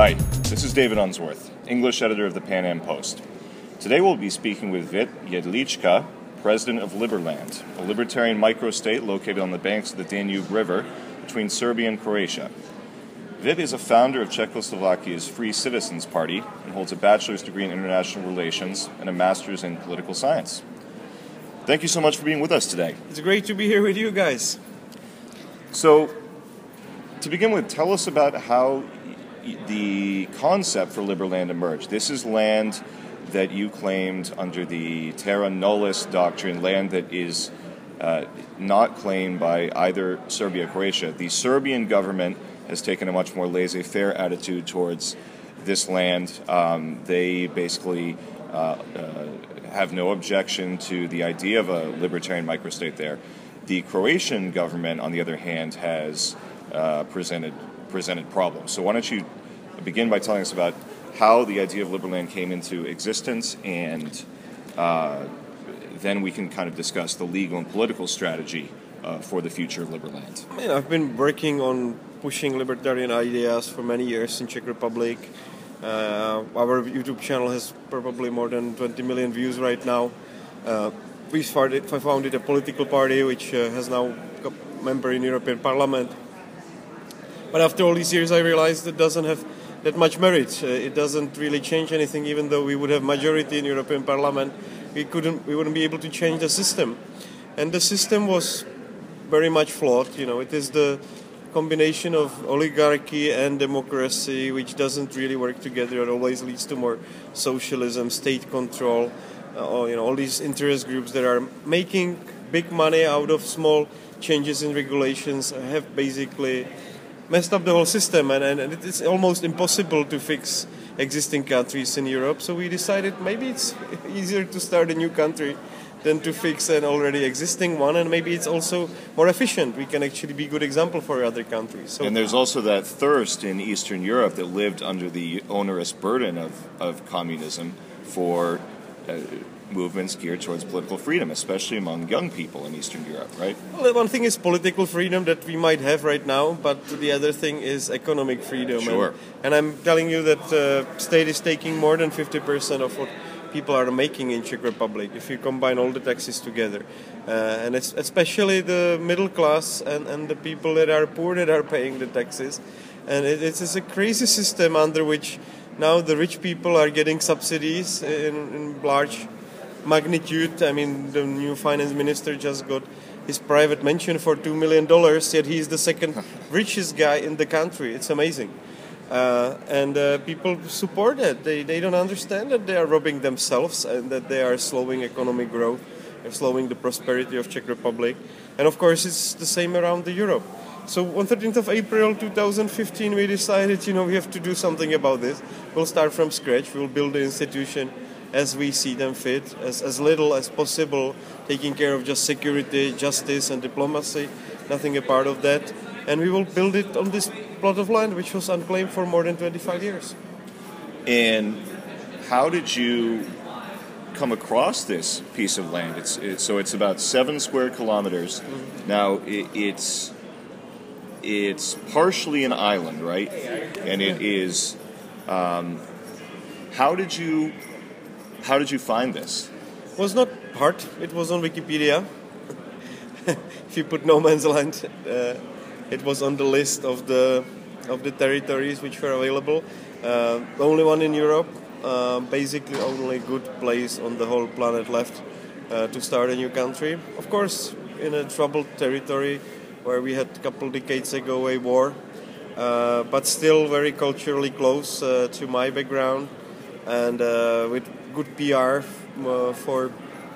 Hi, this is David Unsworth, English editor of the Pan Am Post. Today we'll be speaking with Vit Jedlička, president of Liberland, a libertarian microstate located on the banks of the Danube River between Serbia and Croatia. Vit is a founder of Czechoslovakia's Free Citizens Party and holds a bachelor's degree in international relations and a master's in political science. Thank you so much for being with us today. It's great to be here with you guys. So, to begin with, tell us about how the concept for Liberland emerged. This is land that you claimed under the terra nullius doctrine, land that is uh, not claimed by either Serbia or Croatia. The Serbian government has taken a much more laissez faire attitude towards this land. Um, they basically uh, uh, have no objection to the idea of a libertarian microstate there. The Croatian government, on the other hand, has uh, presented presented problems. So why don't you begin by telling us about how the idea of Liberland came into existence, and uh, then we can kind of discuss the legal and political strategy uh, for the future of Liberland. I I've been working on pushing libertarian ideas for many years in Czech Republic. Uh, our YouTube channel has probably more than 20 million views right now. Uh, we started, founded a political party which uh, has now a member in European Parliament but after all these years, I realized it doesn't have that much merit. Uh, it doesn't really change anything, even though we would have majority in European Parliament. We couldn't, we wouldn't be able to change the system, and the system was very much flawed. You know, it is the combination of oligarchy and democracy, which doesn't really work together. It always leads to more socialism, state control, uh, you know, all these interest groups that are making big money out of small changes in regulations have basically messed up the whole system, and, and it's almost impossible to fix existing countries in Europe. So we decided maybe it's easier to start a new country than to fix an already existing one, and maybe it's also more efficient. We can actually be a good example for other countries. So and there's also that thirst in Eastern Europe that lived under the onerous burden of, of communism for uh, movements geared towards political freedom, especially among young people in Eastern Europe, right? Well, one thing is political freedom that we might have right now, but the other thing is economic freedom. Sure. And, and I'm telling you that the uh, state is taking more than 50% of what people are making in Czech Republic if you combine all the taxes together. Uh, and it's especially the middle class and, and the people that are poor that are paying the taxes. And it, it's a crazy system under which now the rich people are getting subsidies in, in large magnitude. I mean, the new finance minister just got his private mansion for two million dollars. Yet he's the second richest guy in the country. It's amazing, uh, and uh, people support it. They they don't understand that they are robbing themselves and that they are slowing economic growth, they're slowing the prosperity of Czech Republic, and of course it's the same around the Europe. So on 13th of April 2015, we decided, you know, we have to do something about this. We'll start from scratch. We'll build the institution as we see them fit, as, as little as possible, taking care of just security, justice, and diplomacy, nothing a part of that. And we will build it on this plot of land which was unclaimed for more than 25 years. And how did you come across this piece of land? It's, it, so it's about seven square kilometers. Mm-hmm. Now it, it's it's partially an island, right? And it is. Um, how did you how did you find this? It was not hard. It was on Wikipedia. if you put no man's land, uh, it was on the list of the of the territories which were available. Uh, the only one in Europe, uh, basically only good place on the whole planet left uh, to start a new country. Of course, in a troubled territory where we had a couple decades ago a war, uh, but still very culturally close uh, to my background and with good PR uh, for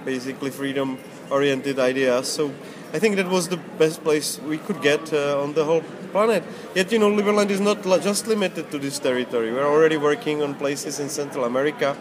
basically freedom oriented ideas. So I think that was the best place we could get uh, on the whole planet. Yet, you know, Liberland is not just limited to this territory. We're already working on places in Central America,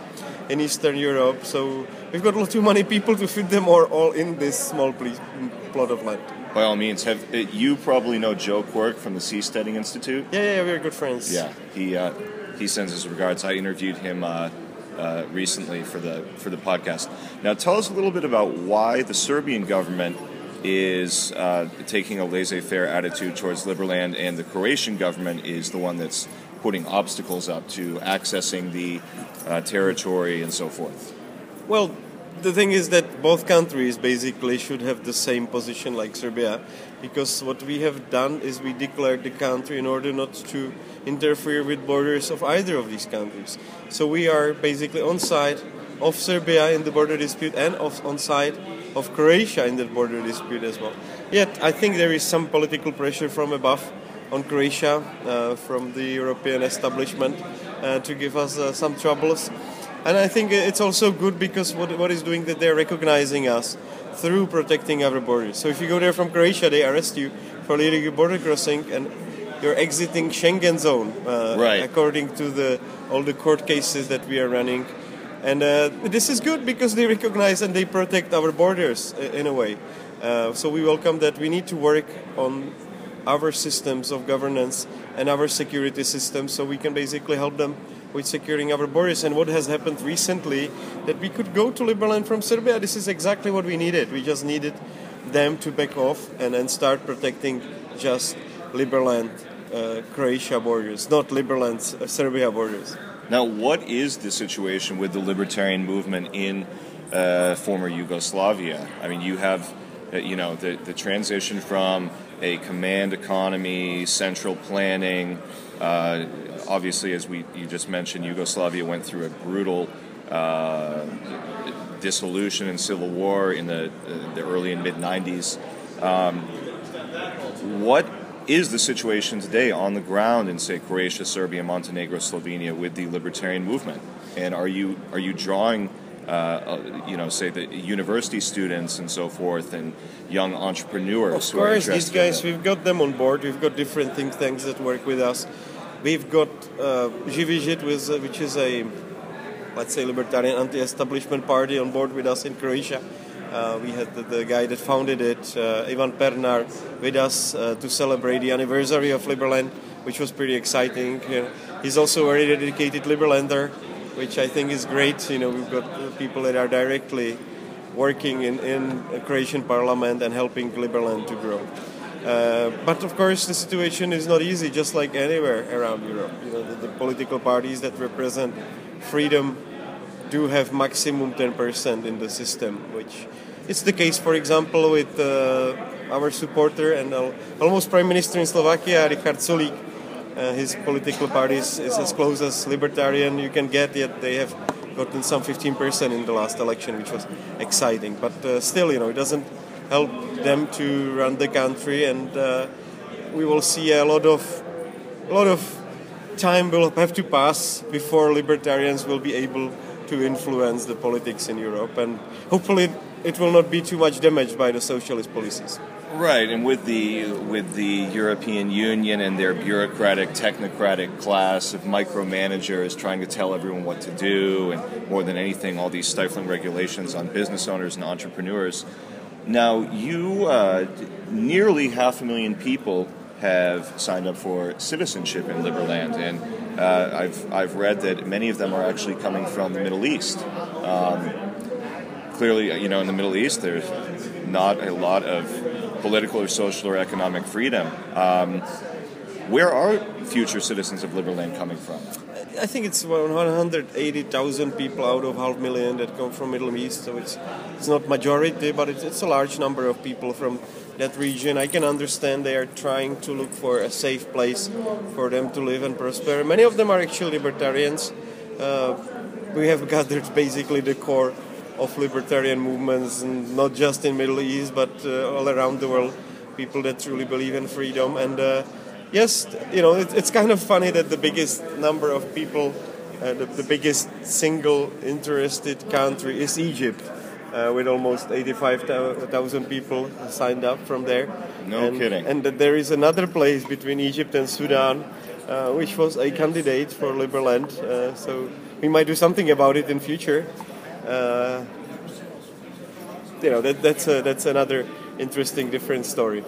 in Eastern Europe. So we've got too many people to fit them all, all in this small plot of land. By all means, have uh, you probably know Joe Quirk from the Seasteading Institute? Yeah, yeah, we're good friends. Yeah, he uh, he sends his regards. I interviewed him uh, uh, recently for the for the podcast. Now, tell us a little bit about why the Serbian government is uh, taking a laissez-faire attitude towards Liberland, and the Croatian government is the one that's putting obstacles up to accessing the uh, territory and so forth? Well, the thing is that both countries basically should have the same position like Serbia, because what we have done is we declared the country in order not to interfere with borders of either of these countries. So we are basically on side of Serbia in the border dispute and of, on side of Croatia in the border dispute as well. Yet I think there is some political pressure from above on Croatia uh, from the European establishment uh, to give us uh, some troubles. And I think it's also good because what, what is doing that they're recognizing us through protecting our borders. So if you go there from Croatia, they arrest you for illegal border crossing and you're exiting Schengen zone, uh, right. according to the all the court cases that we are running. And uh, this is good because they recognize and they protect our borders in a way. Uh, so we welcome that. We need to work on our systems of governance and our security systems so we can basically help them with securing our borders. And what has happened recently, that we could go to Liberland from Serbia, this is exactly what we needed. We just needed them to back off and then start protecting just Liberland, uh, Croatia borders, not Liberland, uh, Serbia borders. Now, what is the situation with the libertarian movement in uh, former Yugoslavia? I mean, you have, uh, you know, the, the transition from a command economy, central planning, uh, obviously, as we you just mentioned, Yugoslavia went through a brutal uh, dissolution and civil war in the uh, the early and mid '90s. Um, what is the situation today on the ground in say Croatia, Serbia, Montenegro, Slovenia with the libertarian movement? And are you are you drawing uh, uh, you know, say the university students and so forth, and young entrepreneurs. Of course, these guys, we've got them on board. We've got different think tanks that work with us. We've got uh, uh, which is a, let's say, libertarian anti-establishment party on board with us in Croatia. Uh, we had the, the, guy that founded it, uh, Ivan Pernar, with us uh, to celebrate the anniversary of Liberland, which was pretty exciting. he's also a very dedicated Liberlander, which I think is great. You know, we've got people that are directly working in, in Croatian parliament and helping Liberland to grow. Uh, but of course, the situation is not easy, just like anywhere around Europe. You know, the, the political parties that represent freedom do have maximum 10% in the system, which is the case, for example, with uh, our supporter and almost prime minister in Slovakia, Richard Sulik. Uh, his political party is, is, as close as libertarian you can get, yet they have gotten some 15% in the last election, which was exciting. But uh, still, you know, it doesn't help them to run the country, and uh, we will see a lot of a lot of time will have to pass before libertarians will be able to influence the politics in Europe, and hopefully it will not be too much damaged by the socialist policies. Right, and with the with the European Union and their bureaucratic, technocratic class of micromanagers trying to tell everyone what to do, and more than anything, all these stifling regulations on business owners and entrepreneurs, now, you, uh, nearly half a million people have signed up for citizenship in Liberland, and uh, I've, I've read that many of them are actually coming from the Middle East. Um, clearly, you know, in the Middle East, there's not a lot of political or social or economic freedom. Um, where are future citizens of Liberland coming from? I think it's 180,000 people out of half million that come from Middle East, so it's it's not majority, but it's, it's a large number of people from that region. I can understand they are trying to look for a safe place for them to live and prosper. Many of them are actually libertarians. Uh, we have gathered basically the core of libertarian movements, and not just in Middle East, but uh, all around the world. People that truly believe in freedom and. Uh, yes, you know, it, it's kind of funny that the biggest number of people, uh, the, the, biggest single interested country is Egypt. Uh, with almost 85,000 people signed up from there. No and, kidding. And that there is another place between Egypt and Sudan, uh, which was a candidate for Liberland. Uh, so we might do something about it in future. Uh, you know, that, that's, a, that's another interesting, different story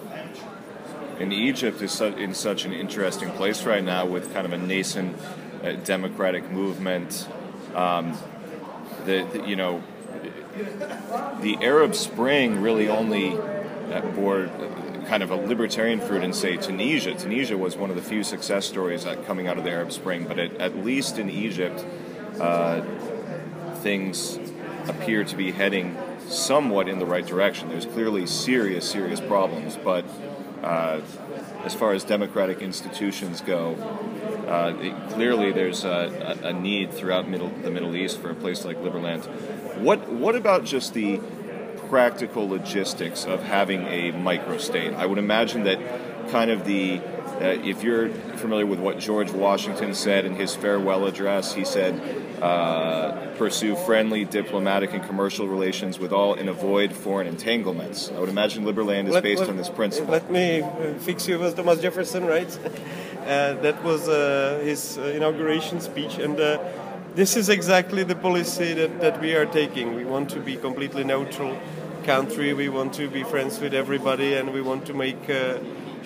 and Egypt is in such an interesting place right now with kind of a nascent uh, democratic movement. Um, the, you know the Arab Spring really only uh, bore kind of a libertarian fruit in, say, Tunisia. Tunisia was one of the few success stories coming out of the Arab Spring, but at, at least in Egypt, uh, things appear to be heading somewhat in the right direction. There's clearly serious, serious problems, but uh, as far as democratic institutions go, uh, it, clearly there's a, a, need throughout middle, the Middle East for a place like Liberland. What what about just the practical logistics of having a microstate? I would imagine that kind of the uh, if you're familiar with what George Washington said in his farewell address, he said, uh, pursue friendly diplomatic and commercial relations with all and avoid foreign entanglements. I would imagine Liberland is let, based let, on this principle. Let me uh, fix you with Thomas Jefferson, right? Uh, that was uh, his uh, inauguration speech, and this is exactly the policy that, that we are taking. We want to be completely neutral country. We want to be friends with everybody, and we want to make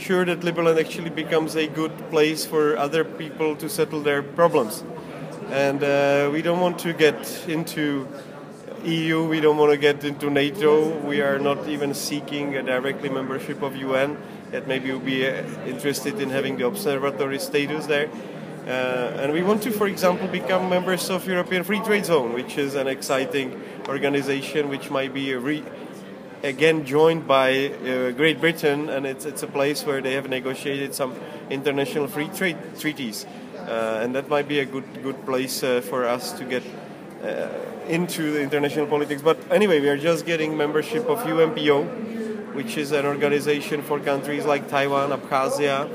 sure that Liberland actually becomes a good place for other people to settle their problems. And uh, we don't want to get into EU, we don't want to get into NATO. We are not even seeking a directly membership of UN. That maybe we'll be uh, interested in having the observatory status there. Uh, and we want to, for example, become members of European Free Trade Zone, which is an exciting organization which might be a re- again joined by uh, Great Britain, and it's, it's a place where they have negotiated some international free trade treaties. Uh, and that might be a good, good place uh, for us to get uh, into the international politics. But anyway, we are just getting membership of UNPO, which is an organization for countries like Taiwan, Abkhazia,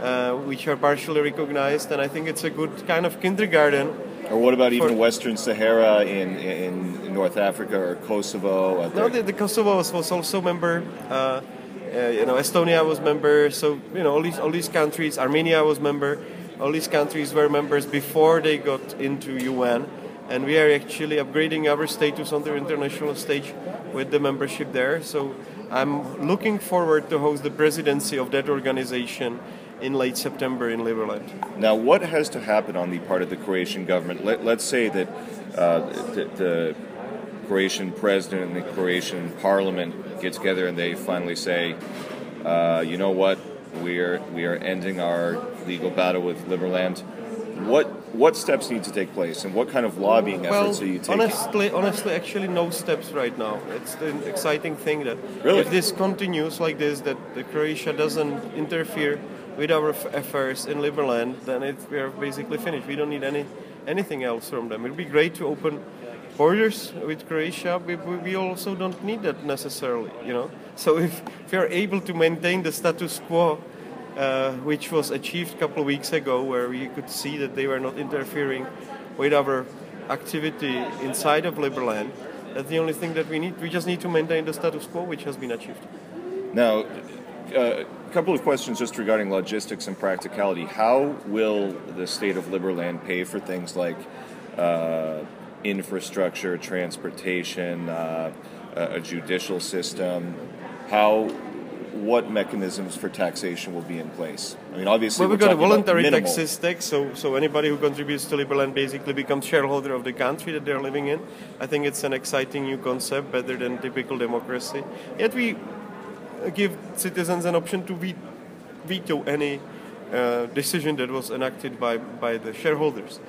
uh, which are partially recognized, and I think it's a good kind of kindergarten or what about even Western Sahara in, in North Africa or Kosovo? No, the, the, Kosovo was, was also member. Uh, uh, you know, Estonia was member. So you know, all these all these countries. Armenia was member. All these countries were members before they got into UN, and we are actually upgrading our status on the international stage with the membership there. So I'm looking forward to host the presidency of that organization in late September in Liberland. Now, what has to happen on the part of the Croatian government? Let, us say that uh, the, the, Croatian president and the Croatian parliament get together and they finally say, uh, you know what, we are we are ending our legal battle with Liberland. What what steps need to take place, and what kind of lobbying efforts well, are you taking? Honestly, honestly, actually, no steps right now. It's the exciting thing that really? if this continues like this, that the Croatia doesn't interfere with our affairs in Liberland, then it, we are basically finished. We don't need any anything else from them. It would be great to open borders with Croatia. We, we also don't need that necessarily, you know. So if, if we are able to maintain the status quo, uh, which was achieved a couple of weeks ago, where we could see that they were not interfering with our activity inside of Liberland, that's the only thing that we need. We just need to maintain the status quo, which has been achieved. Now, a couple of questions just regarding logistics and practicality. How will the state of Liberland pay for things like uh, infrastructure, transportation, uh, a judicial system? How what mechanisms for taxation will be in place? I mean, obviously, well, we've got a voluntary taxes tax, so so anybody who contributes to Liberland basically becomes shareholder of the country that they're living in. I think it's an exciting new concept, better than typical democracy. Yet we give citizens an option to veto any uh, decision that was enacted by, by the shareholders.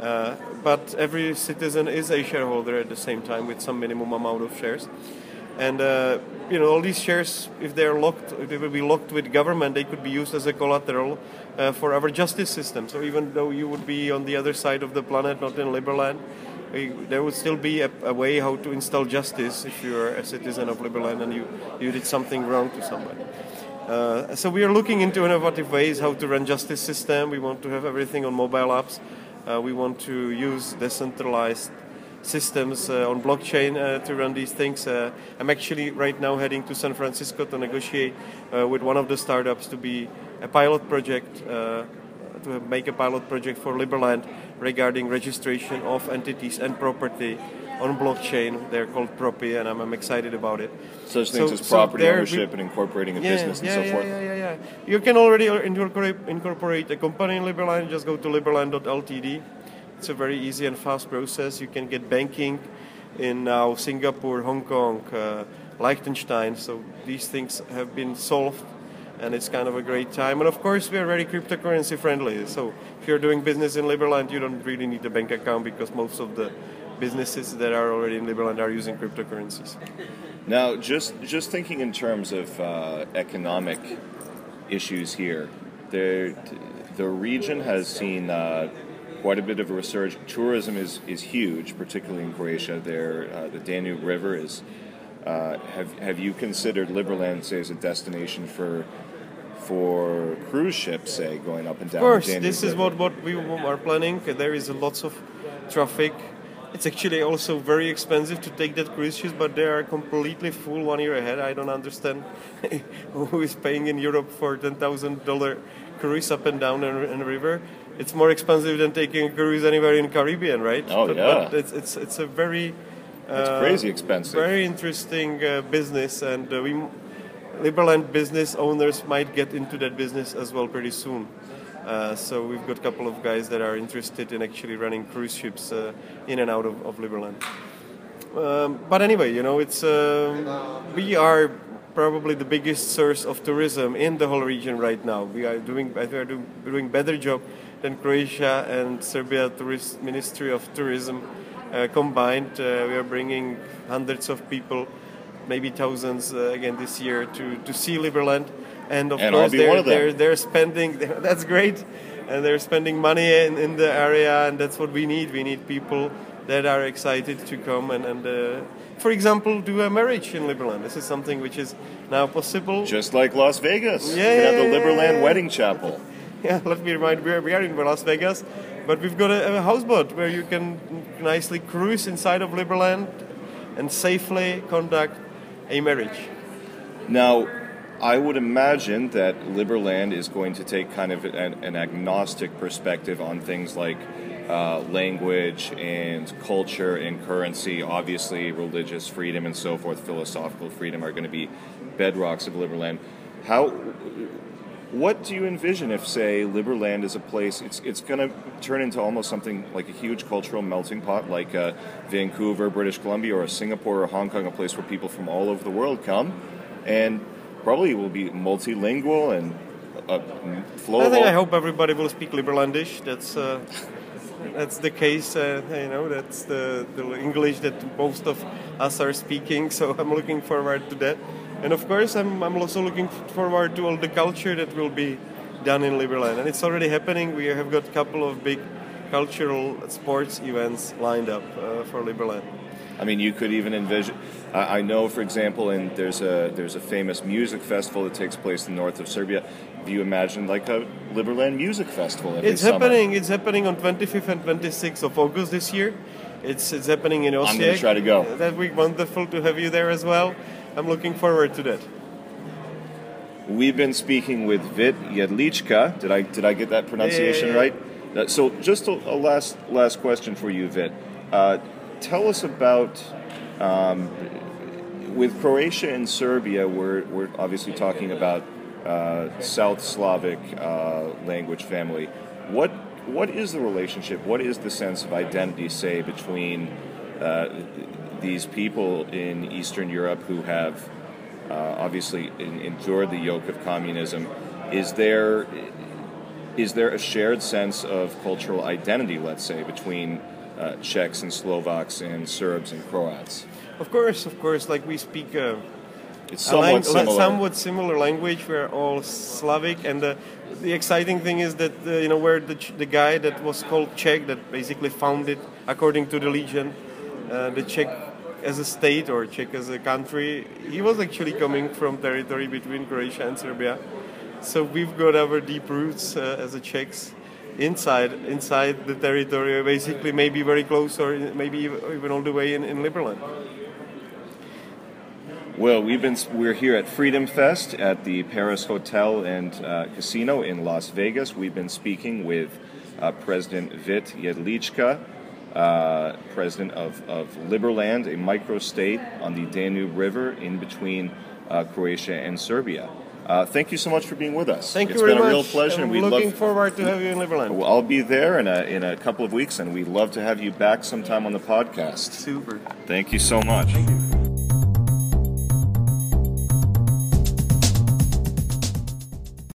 Uh, but every citizen is a shareholder at the same time with some minimum amount of shares. And uh, you know all these shares, if they are locked, if they will be locked with government, they could be used as a collateral uh, for our justice system. So even though you would be on the other side of the planet, not in Liberland, there would still be a, a, way how to install justice if you are a citizen of Liberland and you, you did something wrong to somebody. Uh, so we are looking into innovative ways how to run justice system. We want to have everything on mobile apps. Uh, we want to use decentralized systems uh, on blockchain uh, to run these things. Uh, I'm actually right now heading to San Francisco to negotiate uh, with one of the startups to be a pilot project to make a pilot project for Liberland regarding registration of entities and property on blockchain. They're called Propy, and I'm, I'm excited about it. Such things so, as property so ownership and incorporating a yeah, business and yeah, so yeah, forth. Yeah, yeah, yeah. You can already incorporate, incorporate a company in Liberland. Just go to liberland.ltd. It's a very easy and fast process. You can get banking in now Singapore, Hong Kong, uh, Liechtenstein. So these things have been solved and it's kind of a great time. And of course, we are very cryptocurrency friendly. So if you're doing business in Liberland, you don't really need a bank account because most of the businesses that are already in Liberland are using cryptocurrencies. Now, just just thinking in terms of uh, economic issues here, the the region has seen uh, quite a bit of a resurgence. Tourism is, is huge, particularly in Croatia. There, uh, the Danube River is. Uh, have have you considered Liberland, say, as a destination for for cruise ships, say, going up and down? Of course, this is what, what we are planning. There is lots of traffic. It's actually also very expensive to take that cruise ships, but they are completely full one year ahead. I don't understand who is paying in Europe for ten thousand dollar cruise up and down a, river. It's more expensive than taking a cruise anywhere in Caribbean, right? Oh, but, yeah. But it's it's it's a very It's uh, crazy expensive. very interesting uh, business, and uh, we Liberland business owners might get into that business as well pretty soon. Uh, so we've got a couple of guys that are interested in actually running cruise ships uh, in and out of, of Liberland. Um, but anyway, you know, it's um, we are probably the biggest source of tourism in the whole region right now. We are doing we are doing, doing better job than Croatia and Serbia Tourist Ministry of Tourism uh, combined. Uh, we are bringing hundreds of people, maybe thousands uh, again this year to, to see Liberland. And of And course, they're, they're, they're spending, that's great, and they're spending money in, in the area, and that's what we need. We need people that are excited to come and, and uh, for example, do a marriage in Liberland. This is something which is now possible. Just like Las Vegas. Yeah, you have the Liberland. Wedding Chapel. Yeah, let me remind we are, we are in Las Vegas, but we've got a, a houseboat where you can nicely cruise inside of Liberland and safely conduct a marriage. Now, I would imagine that Liberland is going to take kind of an, an agnostic perspective on things like uh, language and culture and currency. Obviously, religious freedom and so forth, philosophical freedom are going to be bedrocks of Liberland. How? What do you envision if, say, Liberland is a place? It's it's going to turn into almost something like a huge cultural melting pot, like uh, Vancouver, British Columbia, or Singapore or Hong Kong, a place where people from all over the world come, and probably will be multilingual and uh, flow. I think I hope everybody will speak Liberlandish. That's uh, that's the case. Uh, you know, that's the, the English that most of us are speaking. So I'm looking forward to that. And of course, I'm, I'm also looking forward to all the culture that will be done in Liberland. And it's already happening. We have got a couple of big cultural sports events lined up uh, for Liberland. I mean, you could even envision. I I know, for example, and there's a there's a famous music festival that takes place in the north of Serbia. Have you imagined like a Liberland music festival? It's summer? happening. It's happening on 25th and 26th of August this year. It's it's happening in Osijek. I'm gonna try to go. That would be wonderful to have you there as well. I'm looking forward to that. We've been speaking with Vit Jedlička. Did I did I get that pronunciation Yeah, yeah, right? Uh, so, just a, a last last question for you, Vit. Uh, tell us about. Um, with Croatia and Serbia, we're, we're obviously talking about uh, South Slavic uh, language family. What what is the relationship? What is the sense of identity, say, between uh, these people in Eastern Europe who have uh, obviously en- endured the yoke of communism? Is there is there a shared sense of cultural identity, let's say, between uh, Czechs and Slovaks and Serbs and Croats? Of course, of course. Like we speak uh, It's a somewhat lang- similar. somewhat similar language. We're all Slavic, and the, the exciting thing is that uh, you know where the the guy that was called Czech that basically founded, according to the legend, uh, the Czech as a state or Czech as a country, he was actually coming from territory between Croatia and Serbia. So we've got our deep roots uh, as a Czechs inside inside the territory, basically maybe very close or maybe even all the way in, in Liberland. Well, we've been we're here at Freedom Fest at the Paris Hotel and uh, Casino in Las Vegas. We've been speaking with uh, President Vit Jedlička, uh, president of, of Liberland, a microstate on the Danube River in between uh, Croatia and Serbia. Uh, thank you so much for being with us. Thank It's you very been a real pleasure, and I'm we'd looking love. forward to have you in Liberland. I'll be there in a in a couple of weeks, and we'd love to have you back sometime on the podcast. Super. Thank you so much.